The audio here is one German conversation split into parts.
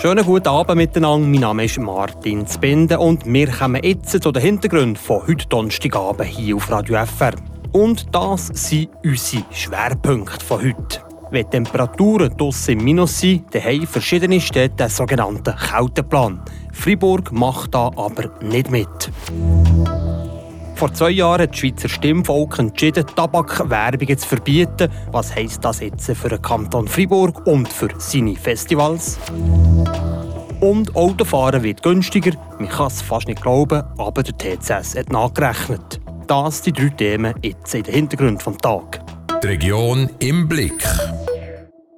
Schönen guten Abend miteinander. Mein Name ist Martin Zbinden und wir kommen jetzt zu den Hintergründen von heute Donnerstagabend hier auf Radio FR. Und das sind unsere Schwerpunkte von heute. Wenn Temperaturen draussen im Minus sind, dann haben verschiedene Städte den sogenannten Kälteplan. Fribourg macht da aber nicht mit. Vor zwei Jahren hat das Schweizer Stimmvolk entschieden, Tabakwerbungen zu verbieten. Was heisst das jetzt für den Kanton Fribourg und für seine Festivals? Und Autofahren wird günstiger. Man kann es fast nicht glauben, aber der TCS hat nachgerechnet. Das sind die drei Themen jetzt in den Hintergrund des Tages. Die Region im Blick.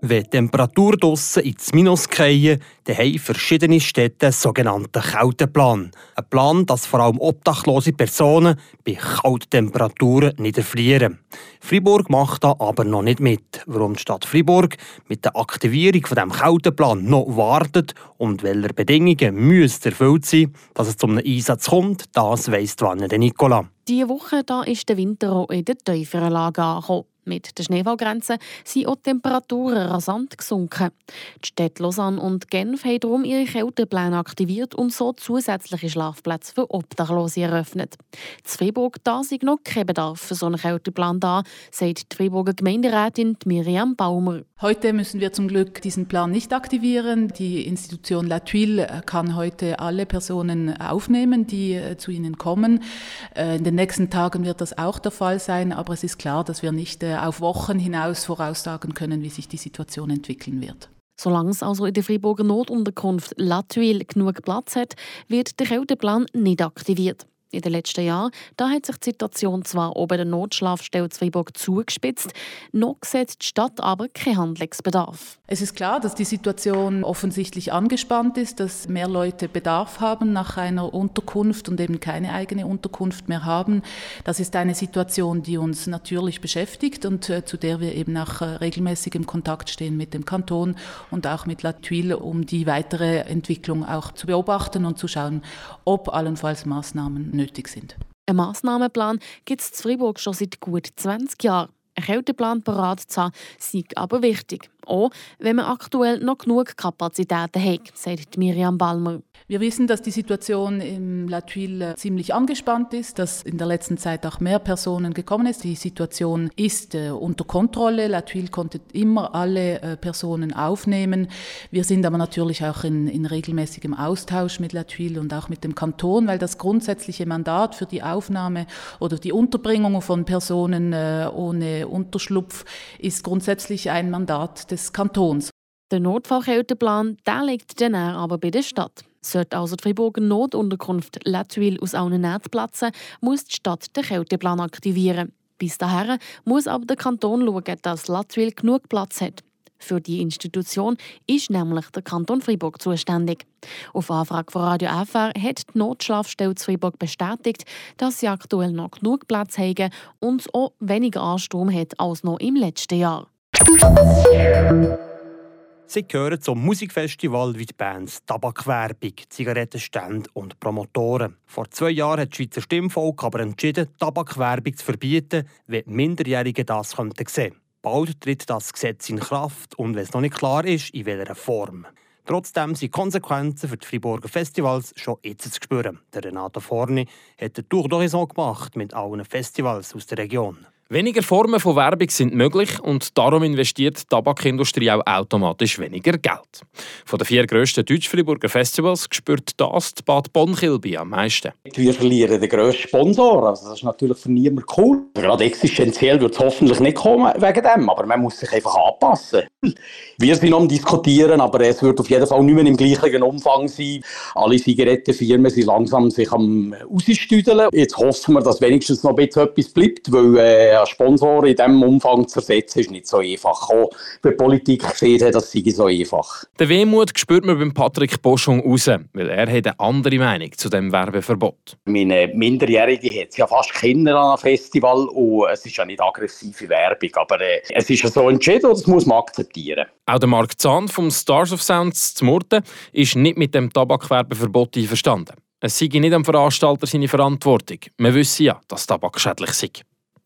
Wenn die Temperaturen draussen ins Minus fallen, dann haben verschiedene Städte einen sogenannten Kälteplan. Ein Plan, dass vor allem obdachlose Personen bei kalten Temperaturen nicht erfrieren. Fribourg macht da aber noch nicht mit. Warum die Stadt Fribourg mit der Aktivierung von dem Kälteplan noch wartet und welche Bedingungen müssen erfüllt sein, dass es zu einem Einsatz kommt, das weiss Wanne Nicola. Diese Woche da ist der Winter auch in der tieferen angekommen. Mit der Schneefallgrenze sind auch die Temperaturen rasant gesunken. Die Städte Lausanne und Genf haben darum ihre Kältepläne aktiviert und so zusätzliche Schlafplätze für Obdachlose eröffnet. In Freiburg da ist noch kein Bedarf für so einen Kälteplan da, sagt die Freiburger Gemeinderätin Miriam Baumer. Heute müssen wir zum Glück diesen Plan nicht aktivieren. Die Institution La Tuile kann heute alle Personen aufnehmen, die äh, zu ihnen kommen. Äh, in den nächsten Tagen wird das auch der Fall sein, aber es ist klar, dass wir nicht äh, auf Wochen hinaus voraussagen können, wie sich die Situation entwickeln wird. Solange es also in der Freiburger Notunterkunft La Tuile genug Platz hat, wird der Kälteplan nicht aktiviert. In den letzten Jahren da hat sich die Situation zwar oben der Notschlafstelle Zweiburg zugespitzt, noch sieht die Stadt aber keinen Handlungsbedarf. Es ist klar, dass die Situation offensichtlich angespannt ist, dass mehr Leute Bedarf haben nach einer Unterkunft und eben keine eigene Unterkunft mehr haben. Das ist eine Situation, die uns natürlich beschäftigt und äh, zu der wir eben auch äh, regelmäßig im Kontakt stehen mit dem Kanton und auch mit La um die weitere Entwicklung auch zu beobachten und zu schauen, ob allenfalls Maßnahmen nötig sind. Ein Massnahmenplan gibt es in Freiburg schon seit gut 20 Jahren. Ein Kälteplan parat zu haben, sei aber wichtig. Auch wenn man aktuell noch genug Kapazitäten hat, sagt Miriam Balmer. Wir wissen, dass die Situation im La Tuile ziemlich angespannt ist, dass in der letzten Zeit auch mehr Personen gekommen sind. Die Situation ist äh, unter Kontrolle. La Tuile konnte immer alle äh, Personen aufnehmen. Wir sind aber natürlich auch in, in, regelmäßigem Austausch mit La Tuile und auch mit dem Kanton, weil das grundsätzliche Mandat für die Aufnahme oder die Unterbringung von Personen äh, ohne Unterschlupf ist grundsätzlich ein Mandat des Kantons. Der Notfallkälteplan der liegt dann aber bei der Stadt. Sollte also die Friburger Notunterkunft Latuil aus allen Nähten platzen, muss die Stadt den Kälteplan aktivieren. Bis dahin muss aber der Kanton schauen, dass Latuil genug Platz hat. Für die Institution ist nämlich der Kanton Fribourg zuständig. Auf Anfrage von Radio FR hat die Notschlafstelle Fribourg bestätigt, dass sie aktuell noch genug Platz haben und auch weniger Ansturm hat als noch im letzten Jahr. Sie gehören zum Musikfestival wie die Bands Tabakwerbung, Zigarettenstände und Promotoren. Vor zwei Jahren hat das Schweizer Stimmvolk aber entschieden, Tabakwerbung zu verbieten, wenn Minderjährige das sehen könnten. Bald tritt das Gesetz in Kraft und wenn es noch nicht klar ist, in welcher Form. Trotzdem sind Konsequenzen für die Friburger Festivals schon jetzt zu spüren. Der Renato Forni hat eine Tour d'Horizon gemacht mit allen Festivals aus der Region. Weniger Formen von Werbung sind möglich und darum investiert die Tabakindustrie auch automatisch weniger Geld. Von den vier grössten Deutsch-Friburger Festivals spürt das die Bad Bonchilby am meisten. Wir verlieren den grössten Sponsor, also das ist natürlich für niemanden cool. Gerade existenziell wird es hoffentlich nicht kommen wegen dem, aber man muss sich einfach anpassen. Wir sind am diskutieren, aber es wird auf jeden Fall nicht mehr im gleichen Umfang sein. Alle Zigarettenfirmen sind langsam sich am ausstüdeln. Jetzt hoffen wir, dass wenigstens noch ein bisschen etwas bleibt, weil äh, einen Sponsor in diesem Umfang zu ersetzen, ist nicht so einfach. Auch bei Politik gesehen hat, das sei so einfach. Der Wehmut spürt man beim Patrick Boschung raus, weil er hat eine andere Meinung zu dem Werbeverbot. Meine Minderjährige hat ja fast Kinder an einem Festival und es ist ja nicht aggressive Werbung, aber äh, es ist ja so entschieden und das muss man akzeptieren. Auch der Mark Zahn vom Stars of Sounds zu Murten ist nicht mit dem Tabakwerbeverbot einverstanden. Es sei nicht am Veranstalter seine Verantwortung. Wir wissen ja, dass Tabak schädlich sei.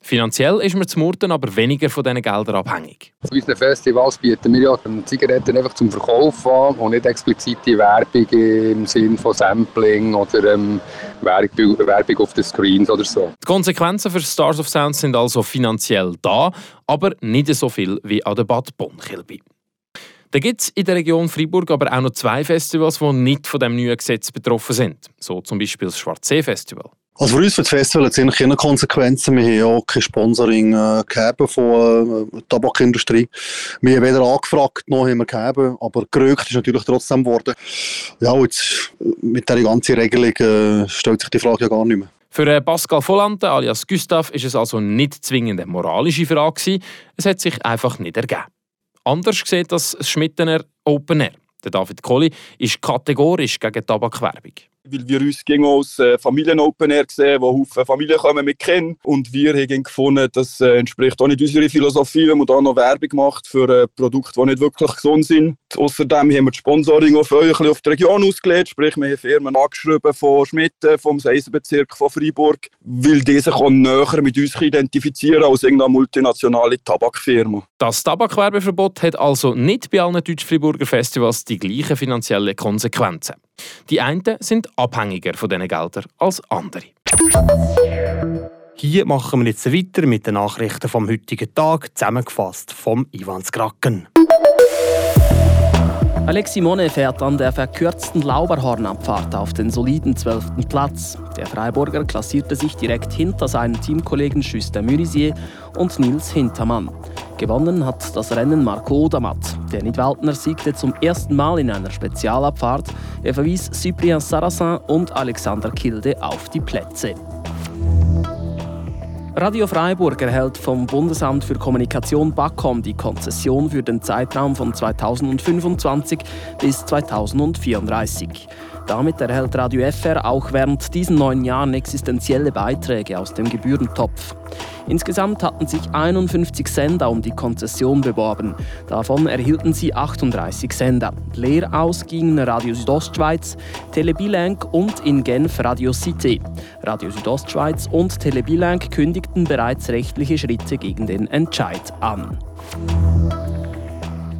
Finanziell ist man zu Murten aber weniger von diesen Geldern abhängig. Zu unseren Festivals bieten wir ja Zigaretten einfach zum Verkauf an und nicht explizite Werbung im Sinne von Sampling oder ähm, Werbung auf den Screens oder so. Die Konsequenzen für Stars of Sound sind also finanziell da, aber nicht so viel wie an der Bad Bonn-Kilby. Da gibt es in der Region Freiburg aber auch noch zwei Festivals, die nicht von dem neuen Gesetz betroffen sind. So zum Beispiel das Schwarzsee-Festival. Also für uns, für das Festival, hat es eigentlich keine Konsequenzen. Wir haben ja auch kein Sponsoring äh, von äh, Tabakindustrie. Wir haben weder angefragt, noch haben wir gegeben, aber gerückt ist natürlich trotzdem geworden. Ja, jetzt mit dieser ganzen Regelung äh, stellt sich die Frage ja gar nicht mehr. Für äh, Pascal Volante alias Gustav ist es also nicht zwingend eine moralische Frage. Es hat sich einfach nicht ergeben. Anders sieht das Schmittener Open Air. Der David Kohli ist kategorisch gegen Tabakwerbung weil wir uns gegen als äh, Familien-Open Air sehen, wo Haufen Familien kommen mit Kindern und wir haben gefunden, das äh, entspricht auch nicht unserer Philosophie, wenn man da noch Werbung macht für äh, Produkte, die nicht wirklich gesund sind. Außerdem haben wir das Sponsoring auf, euch auf die Region ausgelegt, sprich wir haben Firmen angeschrieben von Schmitten, vom Seisenbezirk von Freiburg, weil diese sich auch näher mit uns identifizieren als irgendeine multinationale Tabakfirma. Das Tabakwerbeverbot hat also nicht bei allen Deutsch-Freiburger Festivals die gleichen finanziellen Konsequenzen. Die einen sind abhängiger von diesen Geldern als andere. Hier machen wir jetzt weiter mit den Nachrichten vom heutigen Tag, zusammengefasst vom Ivan Skracken. Alexi Mone fährt an der verkürzten Lauberhornabfahrt auf den soliden 12. Platz. Der Freiburger klassierte sich direkt hinter seinen Teamkollegen Schuster Mürisier und Nils Hintermann. Gewonnen hat das Rennen Marco Odermatt. Der Nidwaldner siegte zum ersten Mal in einer Spezialabfahrt. Er verwies Cyprien Sarrazin und Alexander Kilde auf die Plätze. Radio Freiburg erhält vom Bundesamt für Kommunikation BAKOM die Konzession für den Zeitraum von 2025 bis 2034. Damit erhält Radio FR auch während diesen neun Jahren existenzielle Beiträge aus dem Gebührentopf. Insgesamt hatten sich 51 Sender um die Konzession beworben. Davon erhielten sie 38 Sender. Leer aus gingen Radio Südostschweiz, Telebilank und in Genf Radio Cité. Radio Südostschweiz und Telebilank kündigten bereits rechtliche Schritte gegen den Entscheid an.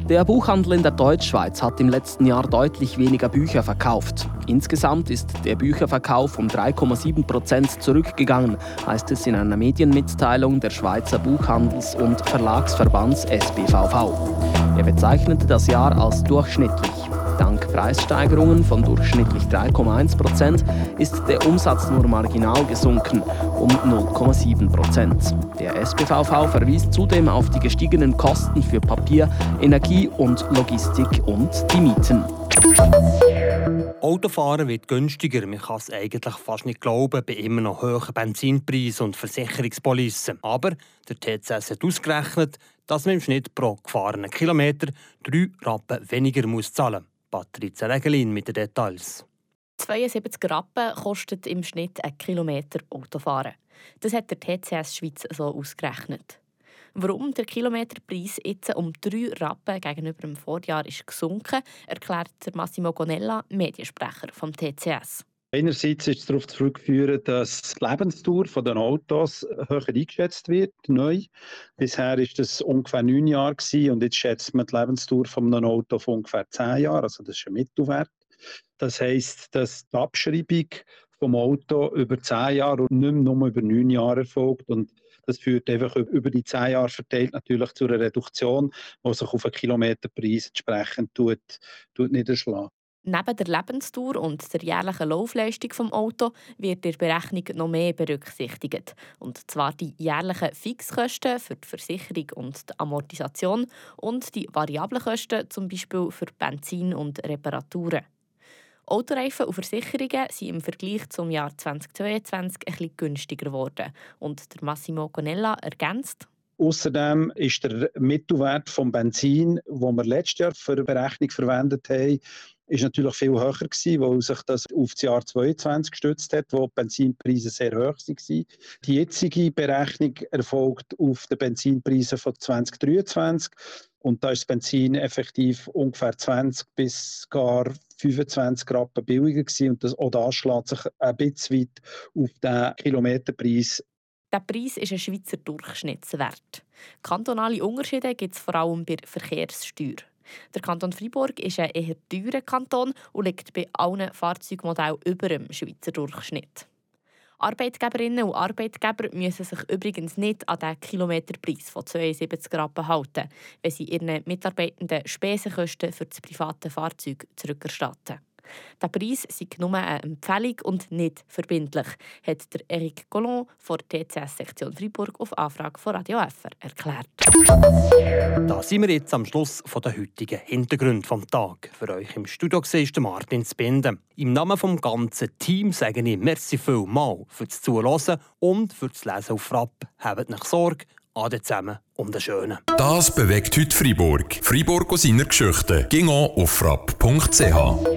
Der Buchhandel in der Deutschschweiz hat im letzten Jahr deutlich weniger Bücher verkauft. Insgesamt ist der Bücherverkauf um 3,7 Prozent zurückgegangen, heißt es in einer Medienmitteilung der Schweizer Buchhandels- und Verlagsverbands SBVV. Er bezeichnete das Jahr als durchschnittlich. Dank Preissteigerungen von durchschnittlich 3,1 Prozent ist der Umsatz nur marginal gesunken, um 0,7 Prozent. Der SPVV verwies zudem auf die gestiegenen Kosten für Papier, Energie und Logistik und die Mieten. Autofahren wird günstiger. Man kann es eigentlich fast nicht glauben, bei immer noch hohen Benzinpreisen und Versicherungspolicen. Aber der TCS hat ausgerechnet, dass man im Schnitt pro gefahrenen Kilometer drei Rappen weniger muss zahlen muss. Patrizia Regelin mit den Details. 72 Rappen kostet im Schnitt ein Kilometer Autofahren. Das hat der TCS Schweiz so ausgerechnet. Warum der Kilometerpreis jetzt um drei Rappen gegenüber dem Vorjahr ist gesunken, erklärt Massimo Gonella, Mediensprecher vom TCS. Einerseits ist es darauf zurückzuführen, dass die Lebensdauer der Autos höher eingeschätzt wird, neu. Bisher war das ungefähr neun Jahre gewesen, und jetzt schätzt man die Lebensdauer von einem Auto von ungefähr zehn Jahren, also das ist ein Mittelwert. Das heisst, dass die Abschreibung vom Auto über zehn Jahre und nicht mehr nur über neun Jahre erfolgt und das führt einfach über die zehn Jahre verteilt natürlich zu einer Reduktion, die sich auf einen Kilometerpreis entsprechend tut, tut niederschlagen. Neben der Lebensdauer und der jährlichen Laufleistung des Autos wird in der Berechnung noch mehr berücksichtigt. Und zwar die jährlichen Fixkosten für die Versicherung und die Amortisation und die variablen Kosten, zum Beispiel für Benzin und Reparaturen. Autoreifen und Versicherungen sind im Vergleich zum Jahr 2022 etwas günstiger geworden. Und der Massimo Gonella ergänzt, Außerdem ist der Mittelwert vom Benzin, wo wir letztes Jahr für die Berechnung verwendet haben, ist natürlich viel höher gewesen, weil sich das auf das Jahr 2022 gestützt hat, wo die Benzinpreise sehr hoch waren. Die jetzige Berechnung erfolgt auf den Benzinpreisen von 2023 und da ist das Benzin effektiv ungefähr 20 bis gar 25 Rappen billiger gewesen und das, auch das schlägt sich ein bisschen weit auf den Kilometerpreis Der Preis ist ein Schweizer Durchschnittswert. Kantonale Unterschiede gibt es vor allem bei Verkehrssteuer. Der Kanton Freiburg ist ein eher teurer Kanton und liegt bei allen Fahrzeugmodellen über dem Schweizer Durchschnitt. Arbeitgeberinnen und Arbeitgeber müssen sich übrigens nicht an den Kilometerpreis von 72 Rappen halten, wenn sie ihren Mitarbeitenden Spesenkosten für das private Fahrzeug zurückerstatten. Der Preis sei nur eine Empfehlung und nicht verbindlich, hat der Eric Collon von der TCS-Sektion Freiburg auf Anfrage von Radio FR erklärt. Da sind wir jetzt am Schluss von der heutigen Hintergrund vom Tag. Für euch im Studio ist Martin Spinde. Im Namen vom ganzen Team sage ich merci vielmal fürs Zuhören und fürs Lesen auf Frapp. Habt nicht Sorge, alle zusammen um den Schönen. Das bewegt heute Freiburg. Freiburg aus seiner Geschichte. Ging auf frapp.ch.